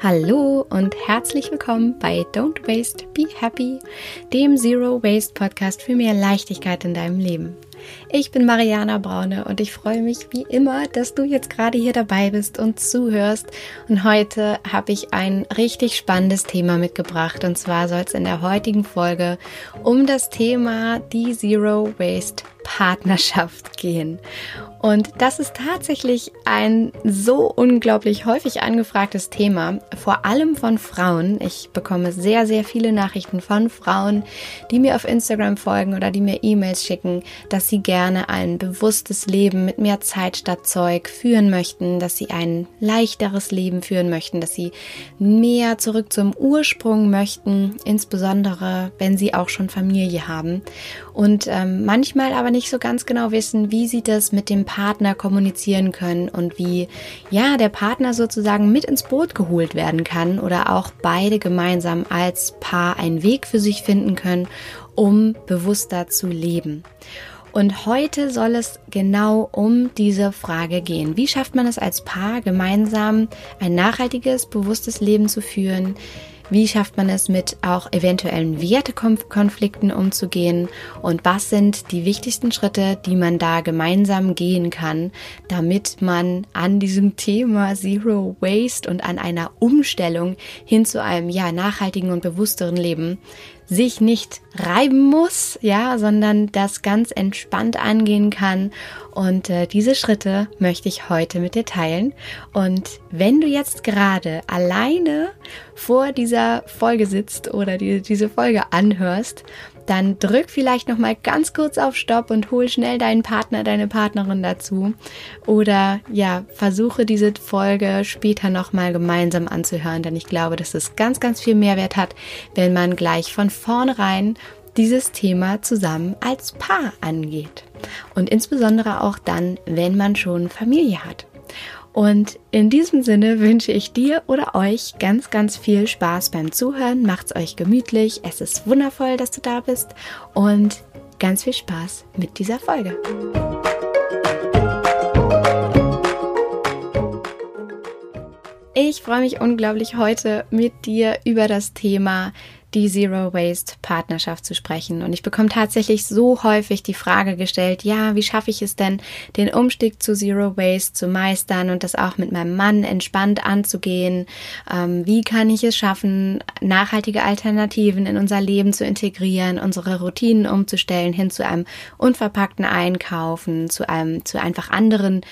Hallo und herzlich willkommen bei Don't Waste, Be Happy, dem Zero Waste Podcast für mehr Leichtigkeit in deinem Leben. Ich bin Mariana Braune und ich freue mich wie immer, dass du jetzt gerade hier dabei bist und zuhörst. Und heute habe ich ein richtig spannendes Thema mitgebracht. Und zwar soll es in der heutigen Folge um das Thema die Zero Waste Partnerschaft gehen. Und das ist tatsächlich ein so unglaublich häufig angefragtes Thema, vor allem von Frauen. Ich bekomme sehr, sehr viele Nachrichten von Frauen, die mir auf Instagram folgen oder die mir E-Mails schicken, dass sie gerne ein bewusstes Leben mit mehr Zeit statt Zeug führen möchten, dass sie ein leichteres Leben führen möchten, dass sie mehr zurück zum Ursprung möchten, insbesondere wenn sie auch schon Familie haben und ähm, manchmal aber nicht so ganz genau wissen, wie sie das mit dem Partner kommunizieren können und wie ja der Partner sozusagen mit ins Boot geholt werden kann oder auch beide gemeinsam als Paar einen Weg für sich finden können, um bewusster zu leben. Und heute soll es genau um diese Frage gehen. Wie schafft man es als Paar gemeinsam ein nachhaltiges, bewusstes Leben zu führen? Wie schafft man es mit auch eventuellen Wertekonflikten umzugehen? Und was sind die wichtigsten Schritte, die man da gemeinsam gehen kann, damit man an diesem Thema Zero Waste und an einer Umstellung hin zu einem ja nachhaltigen und bewussteren Leben sich nicht reiben muss, ja, sondern das ganz entspannt angehen kann. Und äh, diese Schritte möchte ich heute mit dir teilen. Und wenn du jetzt gerade alleine vor dieser Folge sitzt oder die, diese Folge anhörst, dann drück vielleicht noch mal ganz kurz auf Stopp und hol schnell deinen Partner, deine Partnerin dazu oder ja, versuche diese Folge später noch mal gemeinsam anzuhören, denn ich glaube, dass es ganz ganz viel Mehrwert hat, wenn man gleich von vornherein dieses Thema zusammen als Paar angeht. Und insbesondere auch dann, wenn man schon Familie hat. Und in diesem Sinne wünsche ich dir oder euch ganz, ganz viel Spaß beim Zuhören. Macht's euch gemütlich. Es ist wundervoll, dass du da bist und ganz viel Spaß mit dieser Folge. Ich freue mich unglaublich heute mit dir über das Thema die Zero Waste Partnerschaft zu sprechen. Und ich bekomme tatsächlich so häufig die Frage gestellt, ja, wie schaffe ich es denn, den Umstieg zu Zero Waste zu meistern und das auch mit meinem Mann entspannt anzugehen? Ähm, wie kann ich es schaffen, nachhaltige Alternativen in unser Leben zu integrieren, unsere Routinen umzustellen hin zu einem unverpackten Einkaufen, zu einem, zu einfach anderen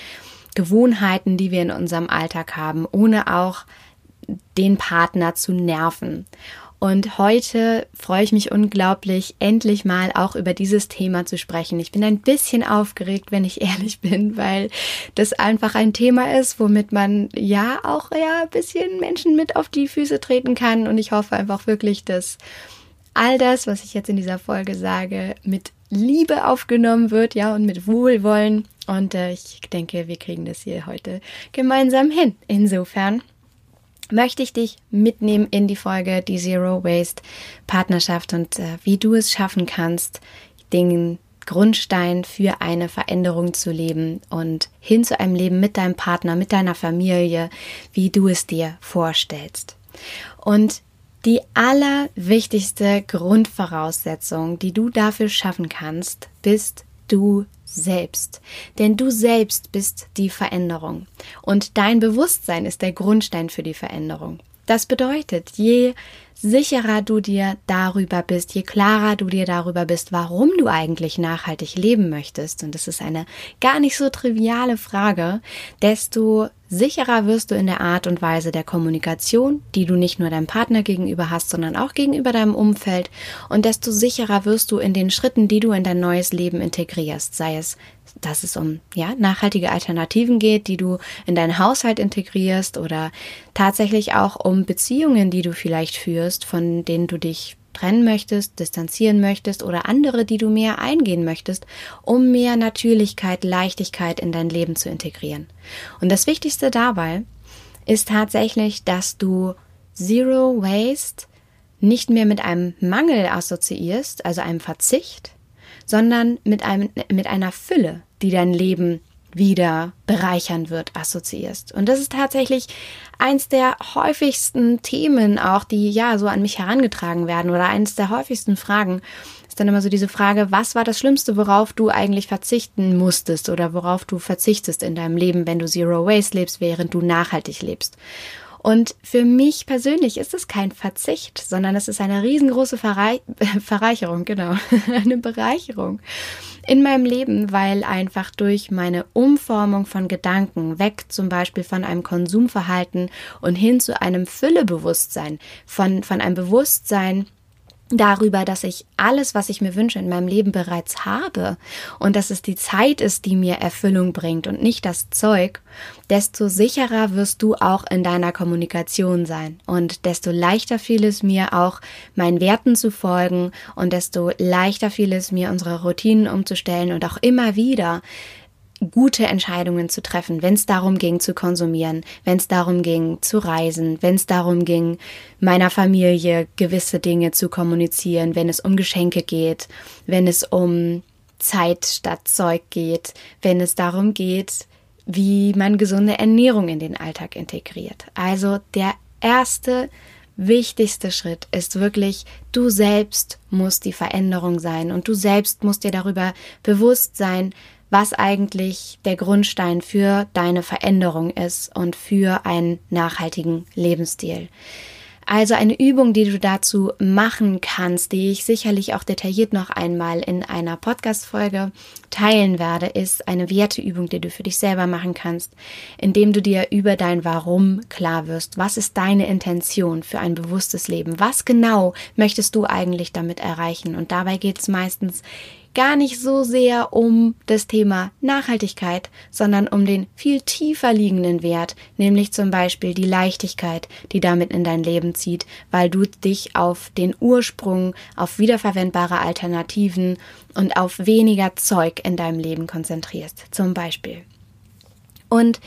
Gewohnheiten, die wir in unserem Alltag haben, ohne auch den Partner zu nerven. Und heute freue ich mich unglaublich, endlich mal auch über dieses Thema zu sprechen. Ich bin ein bisschen aufgeregt, wenn ich ehrlich bin, weil das einfach ein Thema ist, womit man ja auch ja ein bisschen Menschen mit auf die Füße treten kann. Und ich hoffe einfach wirklich, dass all das, was ich jetzt in dieser Folge sage, mit Liebe aufgenommen wird, ja, und mit Wohlwollen. Und äh, ich denke, wir kriegen das hier heute gemeinsam hin. Insofern möchte ich dich mitnehmen in die Folge die Zero Waste Partnerschaft und äh, wie du es schaffen kannst, den Grundstein für eine Veränderung zu leben und hin zu einem Leben mit deinem Partner, mit deiner Familie, wie du es dir vorstellst. Und die allerwichtigste Grundvoraussetzung, die du dafür schaffen kannst, bist du selbst. Denn du selbst bist die Veränderung. Und dein Bewusstsein ist der Grundstein für die Veränderung. Das bedeutet, je sicherer du dir darüber bist, je klarer du dir darüber bist, warum du eigentlich nachhaltig leben möchtest, und das ist eine gar nicht so triviale Frage, desto sicherer wirst du in der Art und Weise der Kommunikation, die du nicht nur deinem Partner gegenüber hast, sondern auch gegenüber deinem Umfeld, und desto sicherer wirst du in den Schritten, die du in dein neues Leben integrierst, sei es dass es um ja, nachhaltige Alternativen geht, die du in deinen Haushalt integrierst oder tatsächlich auch um Beziehungen, die du vielleicht führst, von denen du dich trennen möchtest, distanzieren möchtest oder andere, die du mehr eingehen möchtest, um mehr Natürlichkeit, Leichtigkeit in dein Leben zu integrieren. Und das Wichtigste dabei ist tatsächlich, dass du Zero Waste nicht mehr mit einem Mangel assoziierst, also einem Verzicht, sondern mit, einem, mit einer Fülle, die dein Leben wieder bereichern wird, assoziierst. Und das ist tatsächlich eins der häufigsten Themen auch, die ja so an mich herangetragen werden oder eins der häufigsten Fragen ist dann immer so diese Frage, was war das Schlimmste, worauf du eigentlich verzichten musstest oder worauf du verzichtest in deinem Leben, wenn du Zero Waste lebst, während du nachhaltig lebst. Und für mich persönlich ist es kein Verzicht, sondern es ist eine riesengroße Verreich Verreicherung, genau, eine Bereicherung in meinem Leben, weil einfach durch meine Umformung von Gedanken weg zum Beispiel von einem Konsumverhalten und hin zu einem Füllebewusstsein, von, von einem Bewusstsein, darüber, dass ich alles, was ich mir wünsche in meinem Leben bereits habe und dass es die Zeit ist, die mir Erfüllung bringt und nicht das Zeug, desto sicherer wirst du auch in deiner Kommunikation sein und desto leichter fiel es mir auch, meinen Werten zu folgen und desto leichter fiel es mir, unsere Routinen umzustellen und auch immer wieder gute Entscheidungen zu treffen, wenn es darum ging zu konsumieren, wenn es darum ging zu reisen, wenn es darum ging, meiner Familie gewisse Dinge zu kommunizieren, wenn es um Geschenke geht, wenn es um Zeit statt Zeug geht, wenn es darum geht, wie man gesunde Ernährung in den Alltag integriert. Also der erste wichtigste Schritt ist wirklich, du selbst musst die Veränderung sein und du selbst musst dir darüber bewusst sein, was eigentlich der Grundstein für deine Veränderung ist und für einen nachhaltigen Lebensstil. Also eine Übung, die du dazu machen kannst, die ich sicherlich auch detailliert noch einmal in einer Podcast-Folge teilen werde, ist eine Werteübung, die du für dich selber machen kannst, indem du dir über dein Warum klar wirst. Was ist deine Intention für ein bewusstes Leben? Was genau möchtest du eigentlich damit erreichen? Und dabei geht es meistens gar nicht so sehr um das Thema Nachhaltigkeit, sondern um den viel tiefer liegenden Wert, nämlich zum Beispiel die Leichtigkeit, die damit in dein Leben zieht, weil du dich auf den Ursprung, auf wiederverwendbare Alternativen und auf weniger Zeug in deinem Leben konzentrierst, zum Beispiel. Und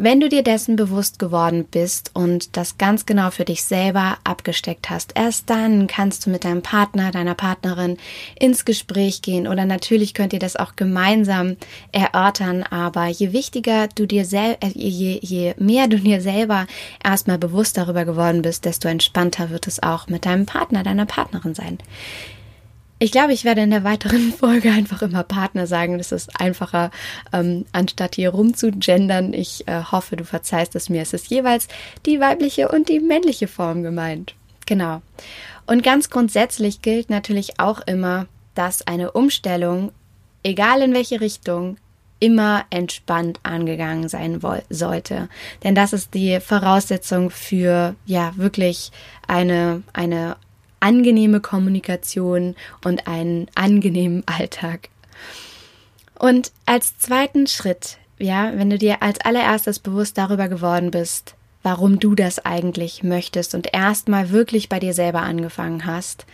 wenn du dir dessen bewusst geworden bist und das ganz genau für dich selber abgesteckt hast, erst dann kannst du mit deinem Partner, deiner Partnerin ins Gespräch gehen oder natürlich könnt ihr das auch gemeinsam erörtern, aber je wichtiger du dir selber, äh, je, je mehr du dir selber erstmal bewusst darüber geworden bist, desto entspannter wird es auch mit deinem Partner, deiner Partnerin sein. Ich glaube, ich werde in der weiteren Folge einfach immer Partner sagen. Das ist einfacher, ähm, anstatt hier rumzugendern. Ich äh, hoffe, du verzeihst es mir. Es ist jeweils die weibliche und die männliche Form gemeint. Genau. Und ganz grundsätzlich gilt natürlich auch immer, dass eine Umstellung, egal in welche Richtung, immer entspannt angegangen sein sollte. Denn das ist die Voraussetzung für, ja, wirklich eine, eine angenehme Kommunikation und einen angenehmen Alltag. Und als zweiten Schritt, ja, wenn du dir als allererstes bewusst darüber geworden bist, warum du das eigentlich möchtest und erstmal wirklich bei dir selber angefangen hast,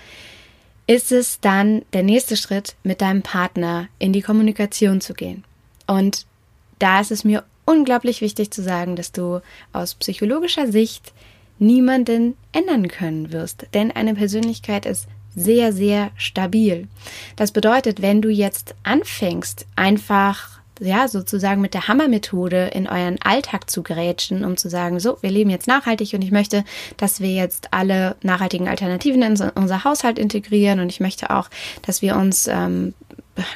ist es dann der nächste Schritt, mit deinem Partner in die Kommunikation zu gehen. Und da ist es mir unglaublich wichtig zu sagen, dass du aus psychologischer Sicht niemanden ändern können wirst. Denn eine Persönlichkeit ist sehr, sehr stabil. Das bedeutet, wenn du jetzt anfängst, einfach ja, sozusagen mit der Hammermethode in euren Alltag zu grätschen, um zu sagen, so, wir leben jetzt nachhaltig und ich möchte, dass wir jetzt alle nachhaltigen Alternativen in unser Haushalt integrieren und ich möchte auch, dass wir uns ähm,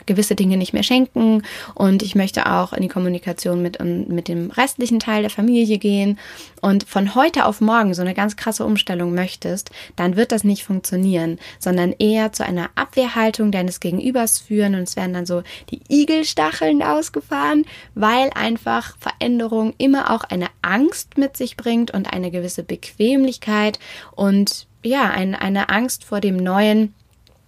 gewisse Dinge nicht mehr schenken. Und ich möchte auch in die Kommunikation mit, mit dem restlichen Teil der Familie gehen. Und von heute auf morgen so eine ganz krasse Umstellung möchtest, dann wird das nicht funktionieren, sondern eher zu einer Abwehrhaltung deines Gegenübers führen. Und es werden dann so die Igelstacheln ausgefahren, weil einfach Veränderung immer auch eine Angst mit sich bringt und eine gewisse Bequemlichkeit und ja, ein, eine Angst vor dem Neuen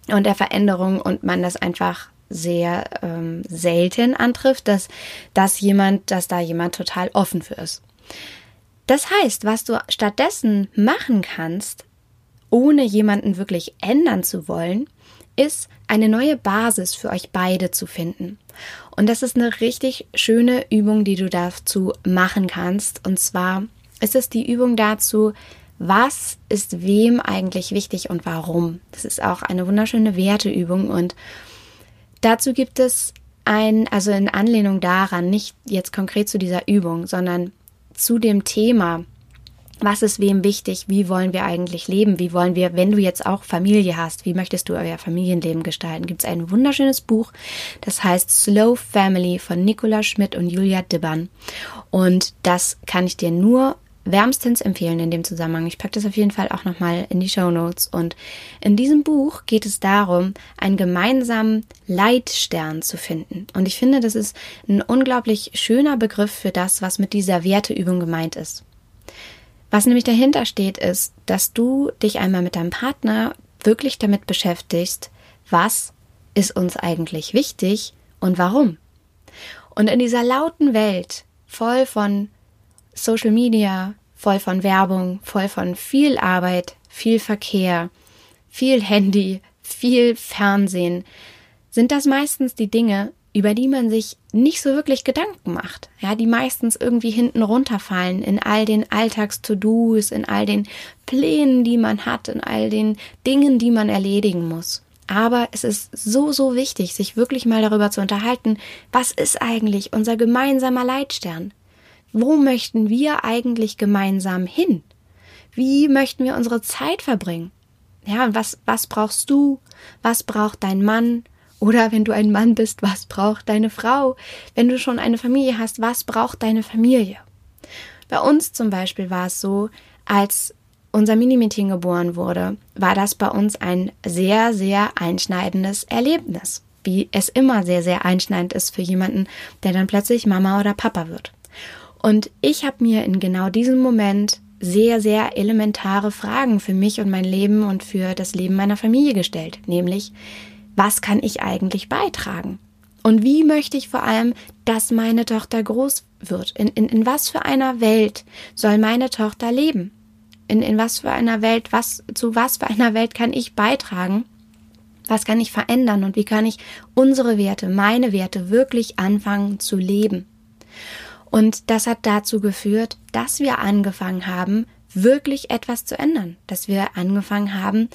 und der Veränderung und man das einfach sehr ähm, selten antrifft, dass, dass jemand, dass da jemand total offen für ist. Das heißt, was du stattdessen machen kannst, ohne jemanden wirklich ändern zu wollen, ist eine neue Basis für euch beide zu finden. Und das ist eine richtig schöne Übung, die du dazu machen kannst. Und zwar ist es die Übung dazu, was ist wem eigentlich wichtig und warum. Das ist auch eine wunderschöne Werteübung und Dazu gibt es ein, also in Anlehnung daran, nicht jetzt konkret zu dieser Übung, sondern zu dem Thema, was ist wem wichtig, wie wollen wir eigentlich leben, wie wollen wir, wenn du jetzt auch Familie hast, wie möchtest du euer Familienleben gestalten, gibt es ein wunderschönes Buch, das heißt Slow Family von Nicola Schmidt und Julia Dibbern. Und das kann ich dir nur wärmstens empfehlen in dem Zusammenhang. Ich packe das auf jeden Fall auch nochmal in die Show Notes. Und in diesem Buch geht es darum, einen gemeinsamen Leitstern zu finden. Und ich finde, das ist ein unglaublich schöner Begriff für das, was mit dieser Werteübung gemeint ist. Was nämlich dahinter steht, ist, dass du dich einmal mit deinem Partner wirklich damit beschäftigst, was ist uns eigentlich wichtig und warum. Und in dieser lauten Welt, voll von Social Media, voll von Werbung, voll von viel Arbeit, viel Verkehr, viel Handy, viel Fernsehen, sind das meistens die Dinge, über die man sich nicht so wirklich Gedanken macht. Ja, die meistens irgendwie hinten runterfallen in all den Alltags-To-Dos, in all den Plänen, die man hat, in all den Dingen, die man erledigen muss. Aber es ist so, so wichtig, sich wirklich mal darüber zu unterhalten, was ist eigentlich unser gemeinsamer Leitstern? Wo möchten wir eigentlich gemeinsam hin? Wie möchten wir unsere Zeit verbringen? Ja, was, was brauchst du? Was braucht dein Mann? Oder wenn du ein Mann bist, was braucht deine Frau? Wenn du schon eine Familie hast, was braucht deine Familie? Bei uns zum Beispiel war es so, als unser Mini-Meeting geboren wurde, war das bei uns ein sehr, sehr einschneidendes Erlebnis. Wie es immer sehr, sehr einschneidend ist für jemanden, der dann plötzlich Mama oder Papa wird. Und ich habe mir in genau diesem Moment sehr, sehr elementare Fragen für mich und mein Leben und für das Leben meiner Familie gestellt, nämlich, was kann ich eigentlich beitragen? Und wie möchte ich vor allem, dass meine Tochter groß wird? In, in, in was für einer Welt soll meine Tochter leben? In, in was für einer Welt, was, zu was für einer Welt kann ich beitragen? Was kann ich verändern und wie kann ich unsere Werte, meine Werte wirklich anfangen zu leben? Und das hat dazu geführt, dass wir angefangen haben, wirklich etwas zu ändern, dass wir angefangen haben,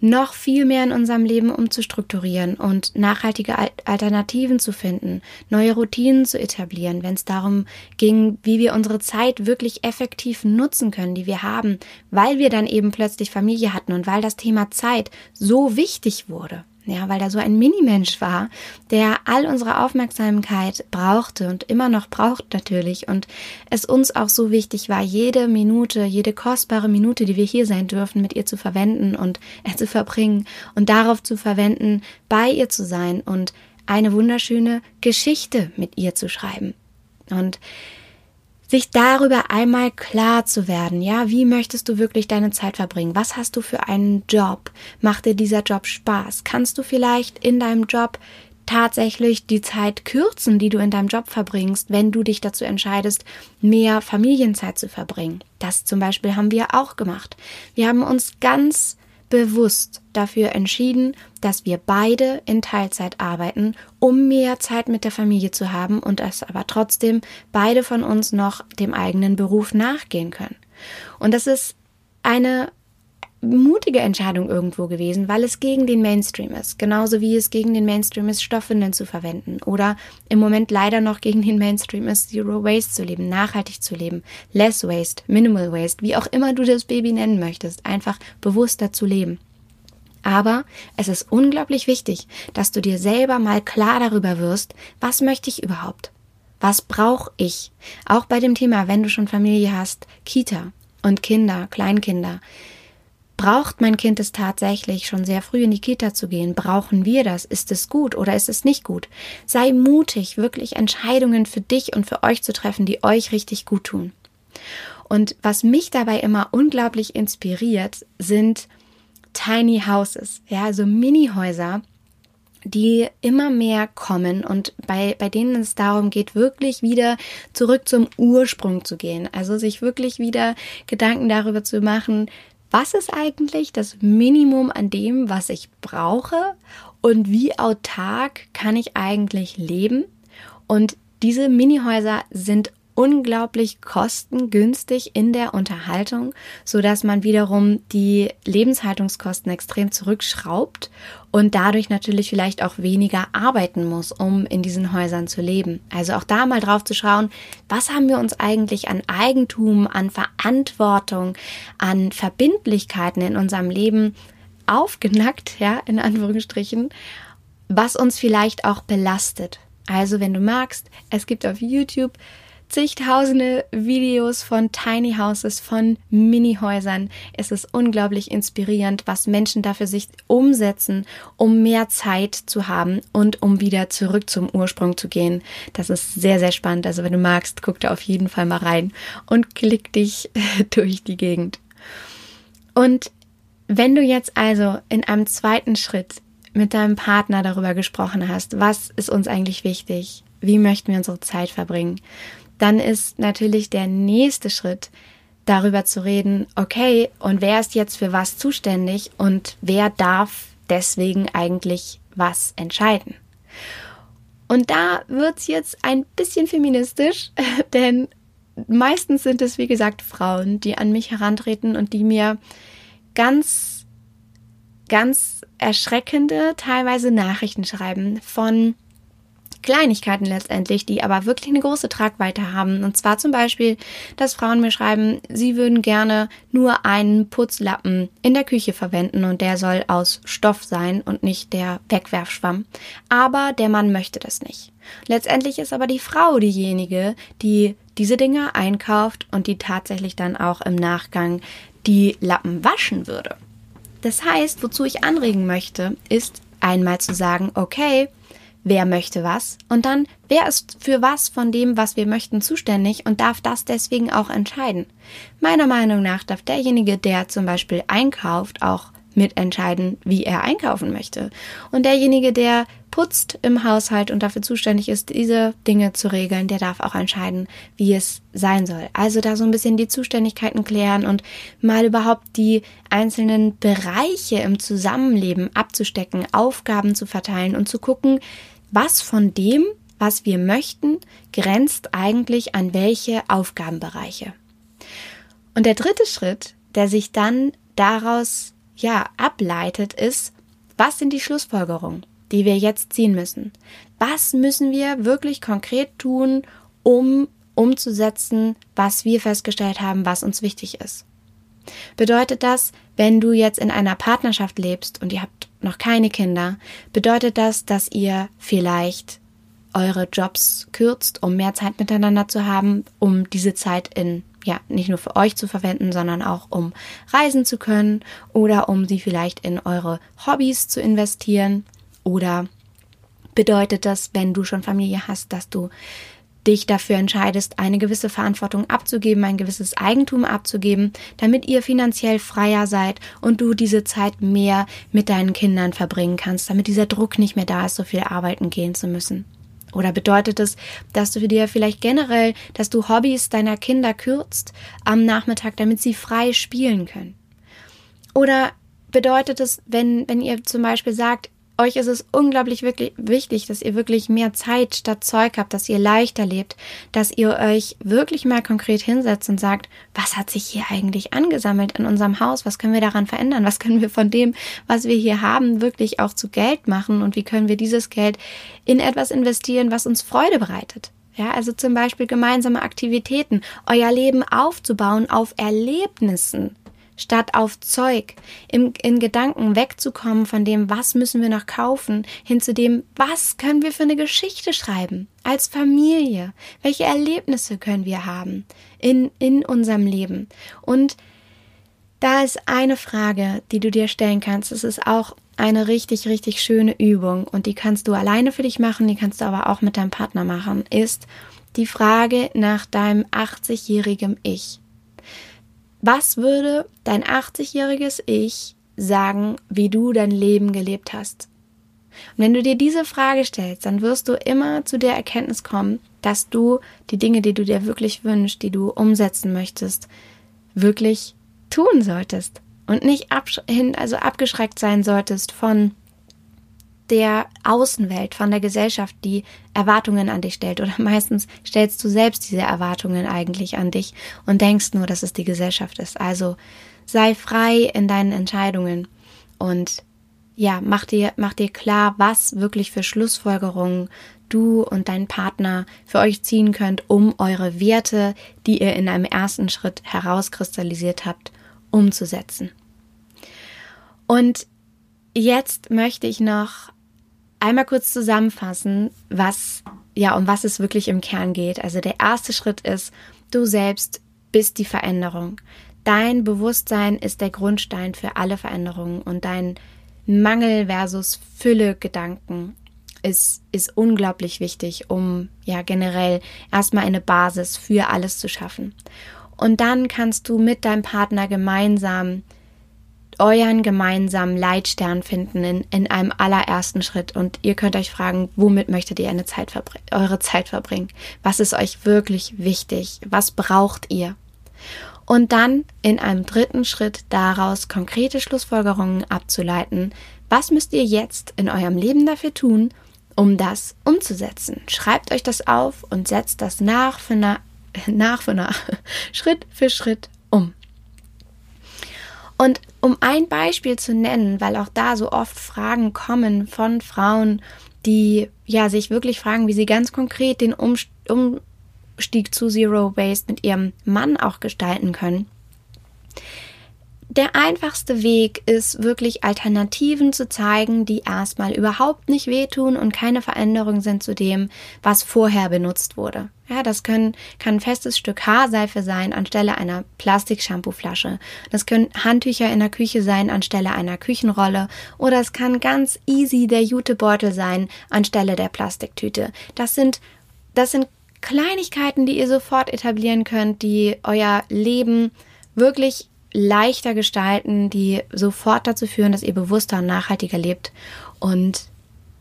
noch viel mehr in unserem Leben umzustrukturieren und nachhaltige Alternativen zu finden, neue Routinen zu etablieren, wenn es darum ging, wie wir unsere Zeit wirklich effektiv nutzen können, die wir haben, weil wir dann eben plötzlich Familie hatten und weil das Thema Zeit so wichtig wurde. Ja, weil da so ein Minimensch war, der all unsere Aufmerksamkeit brauchte und immer noch braucht natürlich. Und es uns auch so wichtig war, jede Minute, jede kostbare Minute, die wir hier sein dürfen, mit ihr zu verwenden und er zu verbringen und darauf zu verwenden, bei ihr zu sein und eine wunderschöne Geschichte mit ihr zu schreiben. Und sich darüber einmal klar zu werden, ja, wie möchtest du wirklich deine Zeit verbringen? Was hast du für einen Job? Macht dir dieser Job Spaß? Kannst du vielleicht in deinem Job tatsächlich die Zeit kürzen, die du in deinem Job verbringst, wenn du dich dazu entscheidest, mehr Familienzeit zu verbringen? Das zum Beispiel haben wir auch gemacht. Wir haben uns ganz bewusst dafür entschieden, dass wir beide in Teilzeit arbeiten, um mehr Zeit mit der Familie zu haben und dass aber trotzdem beide von uns noch dem eigenen Beruf nachgehen können. Und das ist eine mutige Entscheidung irgendwo gewesen, weil es gegen den Mainstream ist. Genauso wie es gegen den Mainstream ist, Stoffwindeln zu verwenden. Oder im Moment leider noch gegen den Mainstream ist, Zero Waste zu leben, nachhaltig zu leben, Less Waste, Minimal Waste, wie auch immer du das Baby nennen möchtest, einfach bewusster zu leben. Aber es ist unglaublich wichtig, dass du dir selber mal klar darüber wirst, was möchte ich überhaupt? Was brauche ich? Auch bei dem Thema, wenn du schon Familie hast, Kita und Kinder, Kleinkinder. Braucht mein Kind es tatsächlich, schon sehr früh in die Kita zu gehen? Brauchen wir das? Ist es gut oder ist es nicht gut? Sei mutig, wirklich Entscheidungen für dich und für euch zu treffen, die euch richtig gut tun. Und was mich dabei immer unglaublich inspiriert, sind Tiny Houses, ja, also Mini-Häuser, die immer mehr kommen und bei, bei denen es darum geht, wirklich wieder zurück zum Ursprung zu gehen. Also sich wirklich wieder Gedanken darüber zu machen, was ist eigentlich das Minimum an dem, was ich brauche und wie autark kann ich eigentlich leben? Und diese Minihäuser sind unglaublich kostengünstig in der Unterhaltung, so dass man wiederum die Lebenshaltungskosten extrem zurückschraubt und dadurch natürlich vielleicht auch weniger arbeiten muss, um in diesen Häusern zu leben. Also auch da mal drauf zu schauen, was haben wir uns eigentlich an Eigentum, an Verantwortung, an Verbindlichkeiten in unserem Leben aufgenackt, ja, in Anführungsstrichen, was uns vielleicht auch belastet. Also wenn du magst, es gibt auf YouTube zigtausende Videos von Tiny Houses, von Mini-Häusern. Es ist unglaublich inspirierend, was Menschen dafür sich umsetzen, um mehr Zeit zu haben und um wieder zurück zum Ursprung zu gehen. Das ist sehr, sehr spannend. Also wenn du magst, guck da auf jeden Fall mal rein und klick dich durch die Gegend. Und wenn du jetzt also in einem zweiten Schritt mit deinem Partner darüber gesprochen hast, was ist uns eigentlich wichtig, wie möchten wir unsere Zeit verbringen, dann ist natürlich der nächste Schritt, darüber zu reden, okay, und wer ist jetzt für was zuständig und wer darf deswegen eigentlich was entscheiden. Und da wird es jetzt ein bisschen feministisch, denn meistens sind es, wie gesagt, Frauen, die an mich herantreten und die mir ganz, ganz erschreckende, teilweise Nachrichten schreiben von Kleinigkeiten letztendlich, die aber wirklich eine große Tragweite haben. Und zwar zum Beispiel, dass Frauen mir schreiben, sie würden gerne nur einen Putzlappen in der Küche verwenden und der soll aus Stoff sein und nicht der Wegwerfschwamm. Aber der Mann möchte das nicht. Letztendlich ist aber die Frau diejenige, die diese Dinge einkauft und die tatsächlich dann auch im Nachgang die Lappen waschen würde. Das heißt, wozu ich anregen möchte, ist einmal zu sagen, okay, wer möchte was und dann, wer ist für was von dem, was wir möchten, zuständig und darf das deswegen auch entscheiden. Meiner Meinung nach darf derjenige, der zum Beispiel einkauft, auch mitentscheiden, wie er einkaufen möchte. Und derjenige, der putzt im Haushalt und dafür zuständig ist, diese Dinge zu regeln, der darf auch entscheiden, wie es sein soll. Also da so ein bisschen die Zuständigkeiten klären und mal überhaupt die einzelnen Bereiche im Zusammenleben abzustecken, Aufgaben zu verteilen und zu gucken, was von dem, was wir möchten, grenzt eigentlich an welche Aufgabenbereiche. Und der dritte Schritt, der sich dann daraus ja ableitet, ist, was sind die Schlussfolgerungen, die wir jetzt ziehen müssen? Was müssen wir wirklich konkret tun, um umzusetzen, was wir festgestellt haben, was uns wichtig ist? Bedeutet das, wenn du jetzt in einer Partnerschaft lebst und ihr habt noch keine Kinder, bedeutet das, dass ihr vielleicht eure Jobs kürzt, um mehr Zeit miteinander zu haben, um diese Zeit in ja, nicht nur für euch zu verwenden, sondern auch um reisen zu können oder um sie vielleicht in eure Hobbys zu investieren oder bedeutet das, wenn du schon Familie hast, dass du dich dafür entscheidest, eine gewisse Verantwortung abzugeben, ein gewisses Eigentum abzugeben, damit ihr finanziell freier seid und du diese Zeit mehr mit deinen Kindern verbringen kannst, damit dieser Druck nicht mehr da ist, so viel arbeiten gehen zu müssen. Oder bedeutet es, dass du dir vielleicht generell, dass du Hobbys deiner Kinder kürzt am Nachmittag, damit sie frei spielen können? Oder bedeutet es, wenn, wenn ihr zum Beispiel sagt, euch ist es unglaublich wirklich wichtig, dass ihr wirklich mehr Zeit statt Zeug habt, dass ihr leichter lebt, dass ihr euch wirklich mal konkret hinsetzt und sagt, was hat sich hier eigentlich angesammelt in unserem Haus? Was können wir daran verändern? Was können wir von dem, was wir hier haben, wirklich auch zu Geld machen? Und wie können wir dieses Geld in etwas investieren, was uns Freude bereitet? Ja, also zum Beispiel gemeinsame Aktivitäten, euer Leben aufzubauen auf Erlebnissen, statt auf Zeug, im, in Gedanken wegzukommen von dem, was müssen wir noch kaufen, hin zu dem, was können wir für eine Geschichte schreiben, als Familie, welche Erlebnisse können wir haben in, in unserem Leben. Und da ist eine Frage, die du dir stellen kannst. Es ist auch eine richtig, richtig schöne Übung und die kannst du alleine für dich machen, die kannst du aber auch mit deinem Partner machen, ist die Frage nach deinem 80-jährigen Ich. Was würde dein 80-jähriges Ich sagen, wie du dein Leben gelebt hast? Und wenn du dir diese Frage stellst, dann wirst du immer zu der Erkenntnis kommen, dass du die Dinge, die du dir wirklich wünschst, die du umsetzen möchtest, wirklich tun solltest und nicht absch also abgeschreckt sein solltest von der Außenwelt, von der Gesellschaft, die Erwartungen an dich stellt. Oder meistens stellst du selbst diese Erwartungen eigentlich an dich und denkst nur, dass es die Gesellschaft ist. Also sei frei in deinen Entscheidungen und ja, mach dir, mach dir klar, was wirklich für Schlussfolgerungen du und dein Partner für euch ziehen könnt, um eure Werte, die ihr in einem ersten Schritt herauskristallisiert habt, umzusetzen. Und jetzt möchte ich noch einmal kurz zusammenfassen, was, ja, um was es wirklich im Kern geht. Also der erste Schritt ist, du selbst bist die Veränderung. Dein Bewusstsein ist der Grundstein für alle Veränderungen und dein Mangel versus Fülle Gedanken ist, ist unglaublich wichtig, um ja generell erstmal eine Basis für alles zu schaffen. Und dann kannst du mit deinem Partner gemeinsam euren gemeinsamen Leitstern finden in, in einem allerersten Schritt. Und ihr könnt euch fragen, womit möchtet ihr eine Zeit eure Zeit verbringen? Was ist euch wirklich wichtig? Was braucht ihr? Und dann in einem dritten Schritt daraus konkrete Schlussfolgerungen abzuleiten. Was müsst ihr jetzt in eurem Leben dafür tun, um das umzusetzen? Schreibt euch das auf und setzt das nach für nach, nach für nach, Schritt für Schritt. Und um ein Beispiel zu nennen, weil auch da so oft Fragen kommen von Frauen, die ja sich wirklich fragen, wie sie ganz konkret den Umstieg zu Zero Waste mit ihrem Mann auch gestalten können. Der einfachste Weg ist wirklich Alternativen zu zeigen, die erstmal überhaupt nicht wehtun und keine Veränderung sind zu dem, was vorher benutzt wurde. Ja, das können, kann ein festes Stück Haarseife sein anstelle einer Plastik-Shampoo-Flasche. Das können Handtücher in der Küche sein anstelle einer Küchenrolle. Oder es kann ganz easy der Jutebeutel sein anstelle der Plastiktüte. Das sind, das sind Kleinigkeiten, die ihr sofort etablieren könnt, die euer Leben wirklich leichter gestalten, die sofort dazu führen, dass ihr bewusster und nachhaltiger lebt. Und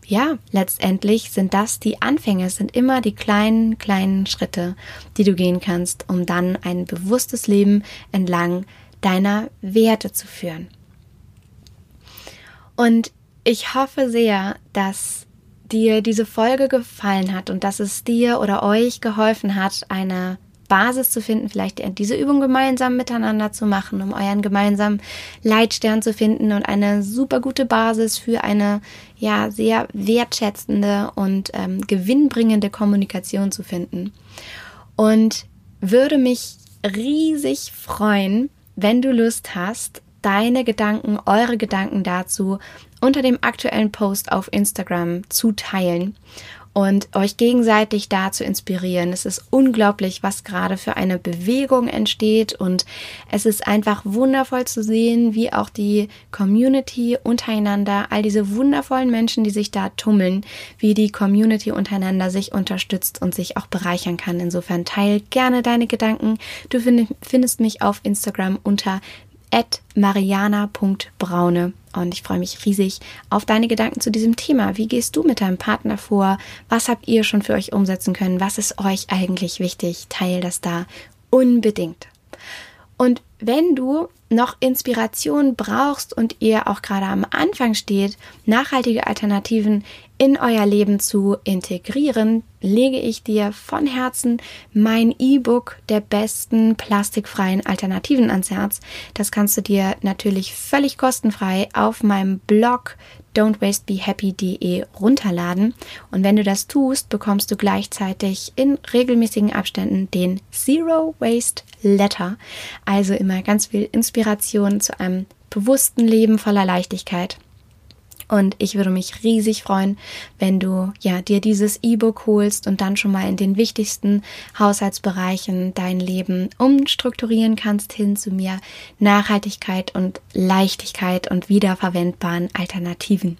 ja, letztendlich sind das die Anfänge, es sind immer die kleinen, kleinen Schritte, die du gehen kannst, um dann ein bewusstes Leben entlang deiner Werte zu führen. Und ich hoffe sehr, dass dir diese Folge gefallen hat und dass es dir oder euch geholfen hat, eine Basis zu finden, vielleicht diese Übung gemeinsam miteinander zu machen, um euren gemeinsamen Leitstern zu finden und eine super gute Basis für eine ja sehr wertschätzende und ähm, gewinnbringende Kommunikation zu finden. Und würde mich riesig freuen, wenn du Lust hast, deine Gedanken, eure Gedanken dazu unter dem aktuellen Post auf Instagram zu teilen und euch gegenseitig da zu inspirieren. Es ist unglaublich, was gerade für eine Bewegung entsteht und es ist einfach wundervoll zu sehen, wie auch die Community untereinander, all diese wundervollen Menschen, die sich da tummeln, wie die Community untereinander sich unterstützt und sich auch bereichern kann. Insofern teil gerne deine Gedanken. Du findest mich auf Instagram unter mariana.braune. Und ich freue mich riesig auf deine Gedanken zu diesem Thema. Wie gehst du mit deinem Partner vor? Was habt ihr schon für euch umsetzen können? Was ist euch eigentlich wichtig? Teil das da unbedingt. Und wenn du noch Inspiration brauchst und ihr auch gerade am Anfang steht, nachhaltige Alternativen in euer Leben zu integrieren, lege ich dir von Herzen mein E-Book der besten plastikfreien Alternativen ans Herz. Das kannst du dir natürlich völlig kostenfrei auf meinem Blog don'twastebehappy.de runterladen. Und wenn du das tust, bekommst du gleichzeitig in regelmäßigen Abständen den Zero Waste Letter. Also immer ganz viel Inspiration zu einem bewussten Leben voller Leichtigkeit. Und ich würde mich riesig freuen, wenn du ja dir dieses E-Book holst und dann schon mal in den wichtigsten Haushaltsbereichen dein Leben umstrukturieren kannst hin zu mehr Nachhaltigkeit und Leichtigkeit und wiederverwendbaren Alternativen.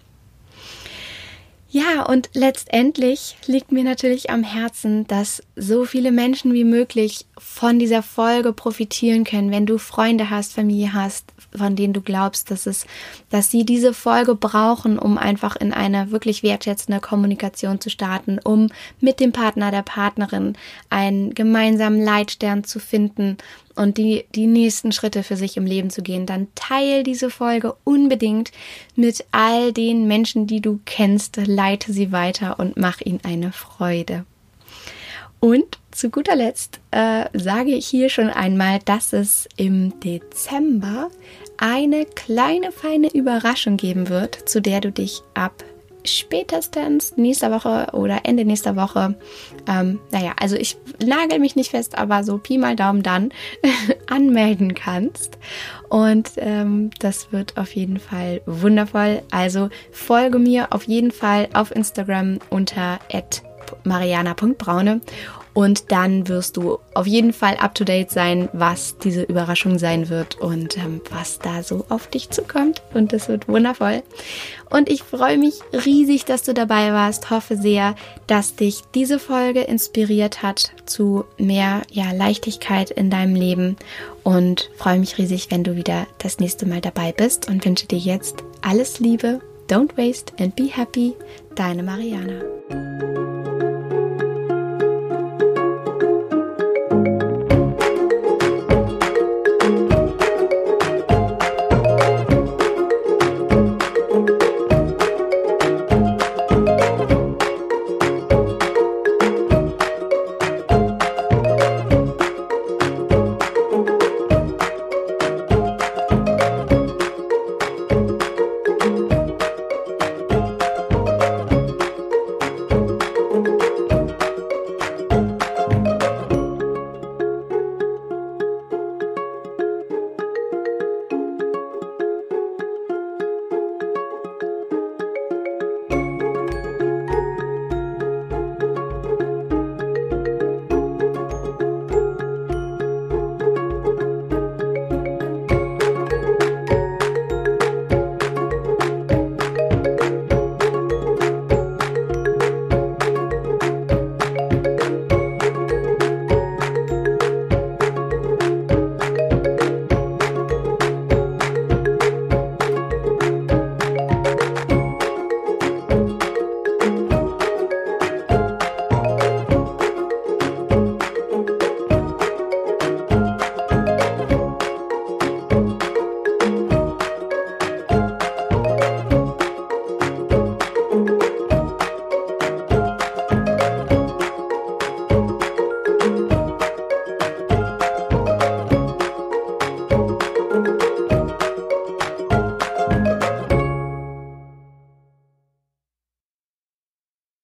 Ja, und letztendlich liegt mir natürlich am Herzen, dass so viele Menschen wie möglich von dieser Folge profitieren können, wenn du Freunde hast, Familie hast, von denen du glaubst, dass es, dass sie diese Folge brauchen, um einfach in eine wirklich wertschätzende Kommunikation zu starten, um mit dem Partner, der Partnerin einen gemeinsamen Leitstern zu finden und die, die nächsten Schritte für sich im Leben zu gehen, dann teil diese Folge unbedingt mit all den Menschen, die du kennst, leite sie weiter und mach ihnen eine Freude. Und zu guter Letzt äh, sage ich hier schon einmal, dass es im Dezember eine kleine feine Überraschung geben wird, zu der du dich ab spätestens nächster Woche oder Ende nächster Woche, ähm, naja, also ich nagel mich nicht fest, aber so Pi mal Daumen dann anmelden kannst. Und ähm, das wird auf jeden Fall wundervoll. Also folge mir auf jeden Fall auf Instagram unter mariana.braune und dann wirst du auf jeden Fall up to date sein, was diese Überraschung sein wird und ähm, was da so auf dich zukommt. Und das wird wundervoll. Und ich freue mich riesig, dass du dabei warst. Hoffe sehr, dass dich diese Folge inspiriert hat zu mehr ja, Leichtigkeit in deinem Leben. Und freue mich riesig, wenn du wieder das nächste Mal dabei bist und wünsche dir jetzt alles Liebe. Don't waste and be happy. Deine Mariana.